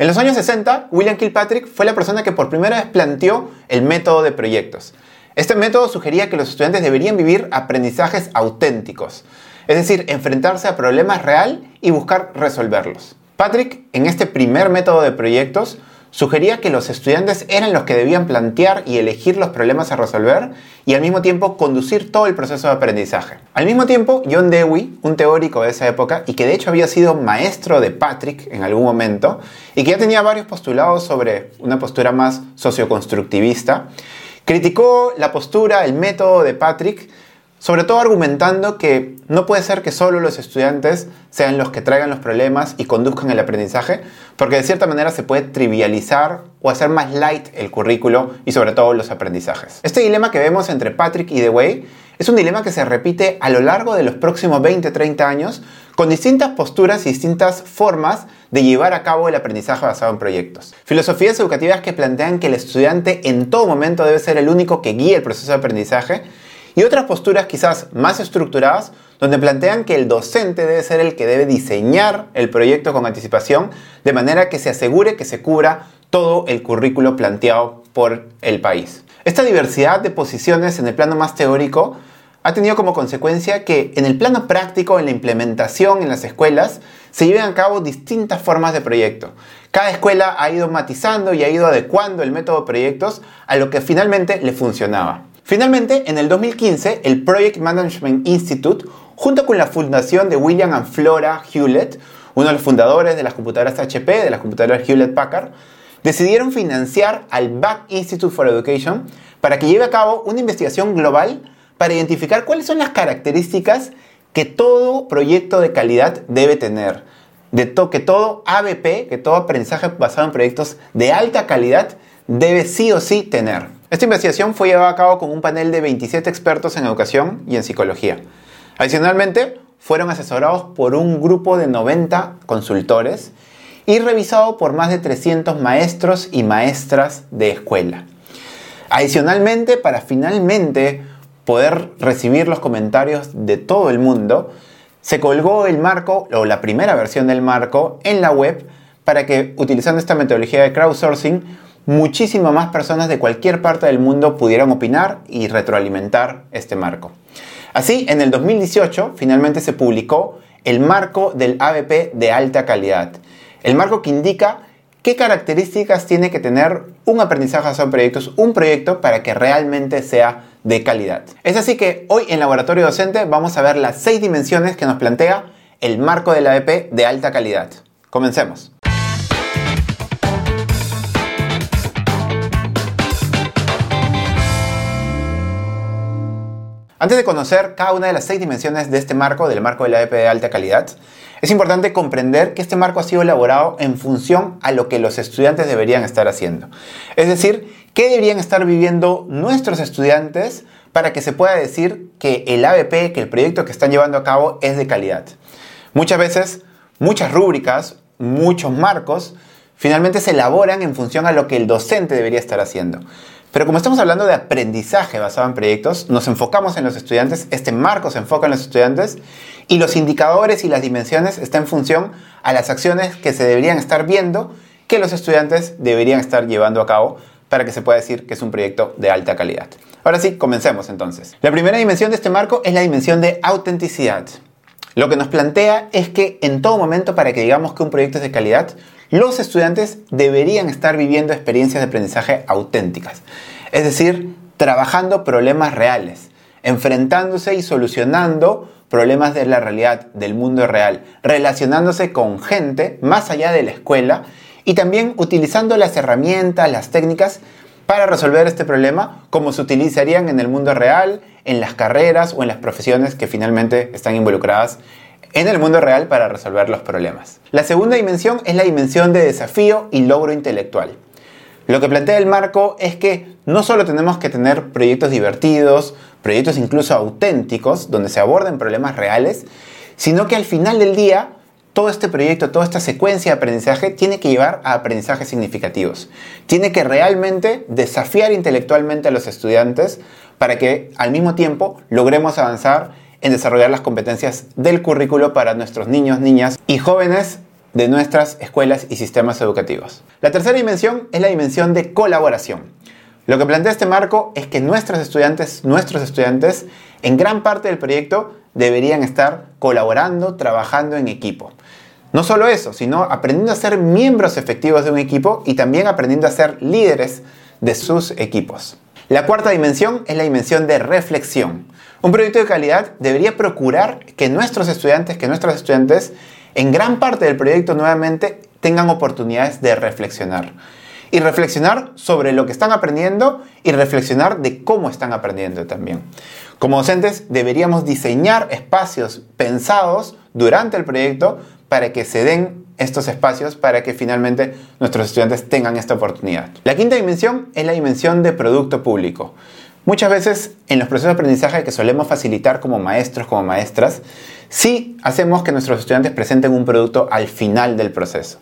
En los años 60, William Kilpatrick fue la persona que por primera vez planteó el método de proyectos. Este método sugería que los estudiantes deberían vivir aprendizajes auténticos, es decir, enfrentarse a problemas real y buscar resolverlos. Patrick, en este primer método de proyectos, sugería que los estudiantes eran los que debían plantear y elegir los problemas a resolver y al mismo tiempo conducir todo el proceso de aprendizaje. Al mismo tiempo, John Dewey, un teórico de esa época y que de hecho había sido maestro de Patrick en algún momento y que ya tenía varios postulados sobre una postura más socioconstructivista, criticó la postura, el método de Patrick sobre todo argumentando que no puede ser que solo los estudiantes sean los que traigan los problemas y conduzcan el aprendizaje, porque de cierta manera se puede trivializar o hacer más light el currículo y sobre todo los aprendizajes. Este dilema que vemos entre Patrick y Dewey es un dilema que se repite a lo largo de los próximos 20-30 años con distintas posturas y distintas formas de llevar a cabo el aprendizaje basado en proyectos. Filosofías educativas que plantean que el estudiante en todo momento debe ser el único que guíe el proceso de aprendizaje y otras posturas quizás más estructuradas donde plantean que el docente debe ser el que debe diseñar el proyecto con anticipación de manera que se asegure que se cubra todo el currículo planteado por el país. Esta diversidad de posiciones en el plano más teórico ha tenido como consecuencia que en el plano práctico, en la implementación en las escuelas, se lleven a cabo distintas formas de proyecto. Cada escuela ha ido matizando y ha ido adecuando el método de proyectos a lo que finalmente le funcionaba. Finalmente, en el 2015, el Project Management Institute, junto con la fundación de William and Flora Hewlett, uno de los fundadores de las computadoras HP, de las computadoras Hewlett Packard, decidieron financiar al Back Institute for Education para que lleve a cabo una investigación global para identificar cuáles son las características que todo proyecto de calidad debe tener. De que todo ABP, que todo aprendizaje basado en proyectos de alta calidad, debe sí o sí tener. Esta investigación fue llevada a cabo con un panel de 27 expertos en educación y en psicología. Adicionalmente, fueron asesorados por un grupo de 90 consultores y revisado por más de 300 maestros y maestras de escuela. Adicionalmente, para finalmente poder recibir los comentarios de todo el mundo, se colgó el marco o la primera versión del marco en la web para que, utilizando esta metodología de crowdsourcing, muchísimas más personas de cualquier parte del mundo pudieran opinar y retroalimentar este marco. Así, en el 2018 finalmente se publicó el marco del ABP de alta calidad. El marco que indica qué características tiene que tener un aprendizaje basado en proyectos, un proyecto para que realmente sea de calidad. Es así que hoy en Laboratorio Docente vamos a ver las seis dimensiones que nos plantea el marco del ABP de alta calidad. Comencemos. Antes de conocer cada una de las seis dimensiones de este marco, del marco del AEP de alta calidad, es importante comprender que este marco ha sido elaborado en función a lo que los estudiantes deberían estar haciendo. Es decir, qué deberían estar viviendo nuestros estudiantes para que se pueda decir que el ABP, que el proyecto que están llevando a cabo es de calidad. Muchas veces, muchas rúbricas, muchos marcos, finalmente se elaboran en función a lo que el docente debería estar haciendo. Pero como estamos hablando de aprendizaje basado en proyectos, nos enfocamos en los estudiantes, este marco se enfoca en los estudiantes y los indicadores y las dimensiones están en función a las acciones que se deberían estar viendo que los estudiantes deberían estar llevando a cabo para que se pueda decir que es un proyecto de alta calidad. Ahora sí, comencemos entonces. La primera dimensión de este marco es la dimensión de autenticidad. Lo que nos plantea es que en todo momento para que digamos que un proyecto es de calidad, los estudiantes deberían estar viviendo experiencias de aprendizaje auténticas, es decir, trabajando problemas reales, enfrentándose y solucionando problemas de la realidad, del mundo real, relacionándose con gente más allá de la escuela y también utilizando las herramientas, las técnicas para resolver este problema como se utilizarían en el mundo real, en las carreras o en las profesiones que finalmente están involucradas en el mundo real para resolver los problemas. La segunda dimensión es la dimensión de desafío y logro intelectual. Lo que plantea el marco es que no solo tenemos que tener proyectos divertidos, proyectos incluso auténticos, donde se aborden problemas reales, sino que al final del día todo este proyecto, toda esta secuencia de aprendizaje tiene que llevar a aprendizajes significativos. Tiene que realmente desafiar intelectualmente a los estudiantes para que al mismo tiempo logremos avanzar en desarrollar las competencias del currículo para nuestros niños, niñas y jóvenes de nuestras escuelas y sistemas educativos. La tercera dimensión es la dimensión de colaboración. Lo que plantea este marco es que nuestros estudiantes, nuestros estudiantes, en gran parte del proyecto deberían estar colaborando, trabajando en equipo. No solo eso, sino aprendiendo a ser miembros efectivos de un equipo y también aprendiendo a ser líderes de sus equipos. La cuarta dimensión es la dimensión de reflexión. Un proyecto de calidad debería procurar que nuestros estudiantes, que nuestros estudiantes, en gran parte del proyecto nuevamente tengan oportunidades de reflexionar. Y reflexionar sobre lo que están aprendiendo y reflexionar de cómo están aprendiendo también. Como docentes deberíamos diseñar espacios pensados durante el proyecto para que se den estos espacios para que finalmente nuestros estudiantes tengan esta oportunidad. La quinta dimensión es la dimensión de producto público. Muchas veces en los procesos de aprendizaje que solemos facilitar como maestros, como maestras, sí hacemos que nuestros estudiantes presenten un producto al final del proceso.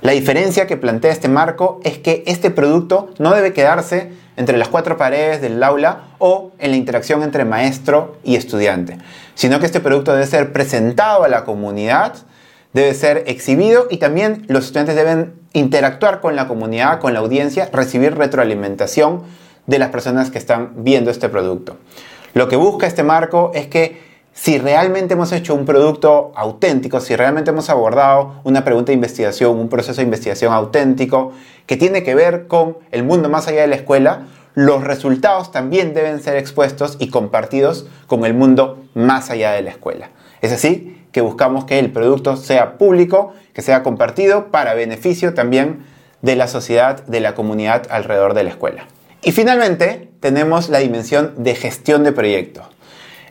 La diferencia que plantea este marco es que este producto no debe quedarse entre las cuatro paredes del aula o en la interacción entre maestro y estudiante, sino que este producto debe ser presentado a la comunidad debe ser exhibido y también los estudiantes deben interactuar con la comunidad, con la audiencia, recibir retroalimentación de las personas que están viendo este producto. Lo que busca este marco es que si realmente hemos hecho un producto auténtico, si realmente hemos abordado una pregunta de investigación, un proceso de investigación auténtico que tiene que ver con el mundo más allá de la escuela, los resultados también deben ser expuestos y compartidos con el mundo más allá de la escuela. Es así que buscamos que el producto sea público, que sea compartido para beneficio también de la sociedad, de la comunidad alrededor de la escuela. Y finalmente tenemos la dimensión de gestión de proyectos.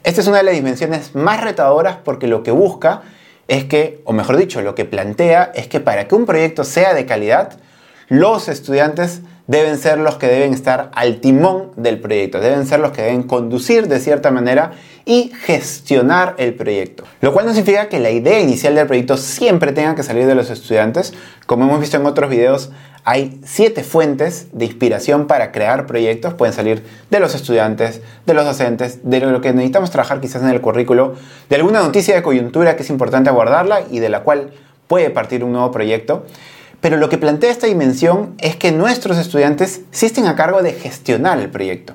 Esta es una de las dimensiones más retadoras porque lo que busca es que, o mejor dicho, lo que plantea es que para que un proyecto sea de calidad, los estudiantes deben ser los que deben estar al timón del proyecto, deben ser los que deben conducir de cierta manera y gestionar el proyecto. Lo cual no significa que la idea inicial del proyecto siempre tenga que salir de los estudiantes. Como hemos visto en otros videos, hay siete fuentes de inspiración para crear proyectos. Pueden salir de los estudiantes, de los docentes, de lo que necesitamos trabajar quizás en el currículo, de alguna noticia de coyuntura que es importante abordarla y de la cual puede partir un nuevo proyecto. Pero lo que plantea esta dimensión es que nuestros estudiantes sí estén a cargo de gestionar el proyecto.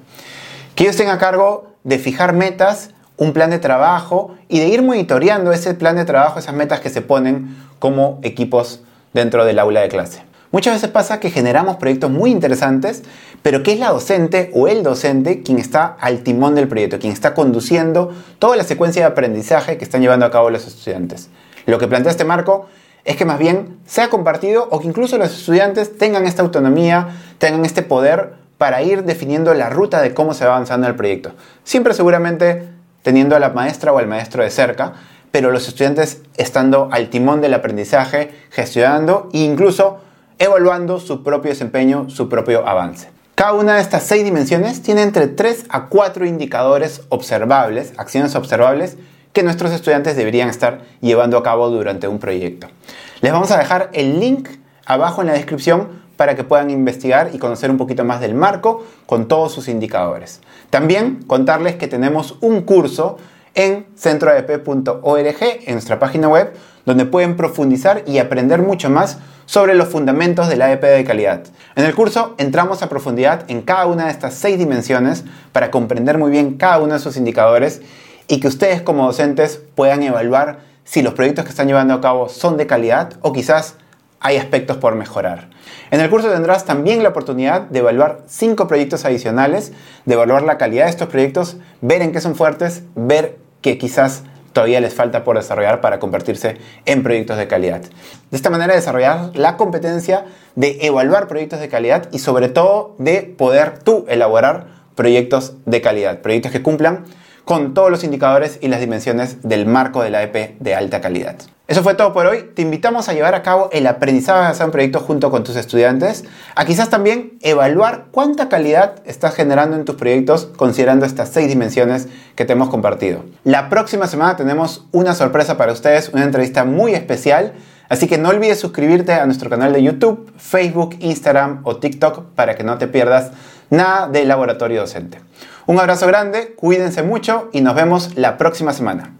Que ellos estén a cargo de fijar metas, un plan de trabajo y de ir monitoreando ese plan de trabajo, esas metas que se ponen como equipos dentro del aula de clase. Muchas veces pasa que generamos proyectos muy interesantes, pero que es la docente o el docente quien está al timón del proyecto, quien está conduciendo toda la secuencia de aprendizaje que están llevando a cabo los estudiantes. Lo que plantea este marco es que más bien sea compartido o que incluso los estudiantes tengan esta autonomía, tengan este poder para ir definiendo la ruta de cómo se va avanzando el proyecto. Siempre seguramente teniendo a la maestra o al maestro de cerca, pero los estudiantes estando al timón del aprendizaje, gestionando e incluso evaluando su propio desempeño, su propio avance. Cada una de estas seis dimensiones tiene entre 3 a 4 indicadores observables, acciones observables, que nuestros estudiantes deberían estar llevando a cabo durante un proyecto. Les vamos a dejar el link abajo en la descripción para que puedan investigar y conocer un poquito más del marco con todos sus indicadores. También contarles que tenemos un curso en centroadp.org, en nuestra página web, donde pueden profundizar y aprender mucho más sobre los fundamentos de la AEP de calidad. En el curso entramos a profundidad en cada una de estas seis dimensiones para comprender muy bien cada uno de sus indicadores y que ustedes como docentes puedan evaluar si los proyectos que están llevando a cabo son de calidad o quizás hay aspectos por mejorar. En el curso tendrás también la oportunidad de evaluar cinco proyectos adicionales, de evaluar la calidad de estos proyectos, ver en qué son fuertes, ver que quizás todavía les falta por desarrollar para convertirse en proyectos de calidad. De esta manera desarrollar la competencia de evaluar proyectos de calidad y sobre todo de poder tú elaborar proyectos de calidad, proyectos que cumplan con todos los indicadores y las dimensiones del marco de la EP de alta calidad. Eso fue todo por hoy. Te invitamos a llevar a cabo el aprendizaje basado en proyectos junto con tus estudiantes, a quizás también evaluar cuánta calidad estás generando en tus proyectos considerando estas seis dimensiones que te hemos compartido. La próxima semana tenemos una sorpresa para ustedes, una entrevista muy especial. Así que no olvides suscribirte a nuestro canal de YouTube, Facebook, Instagram o TikTok para que no te pierdas nada del laboratorio docente. Un abrazo grande, cuídense mucho y nos vemos la próxima semana.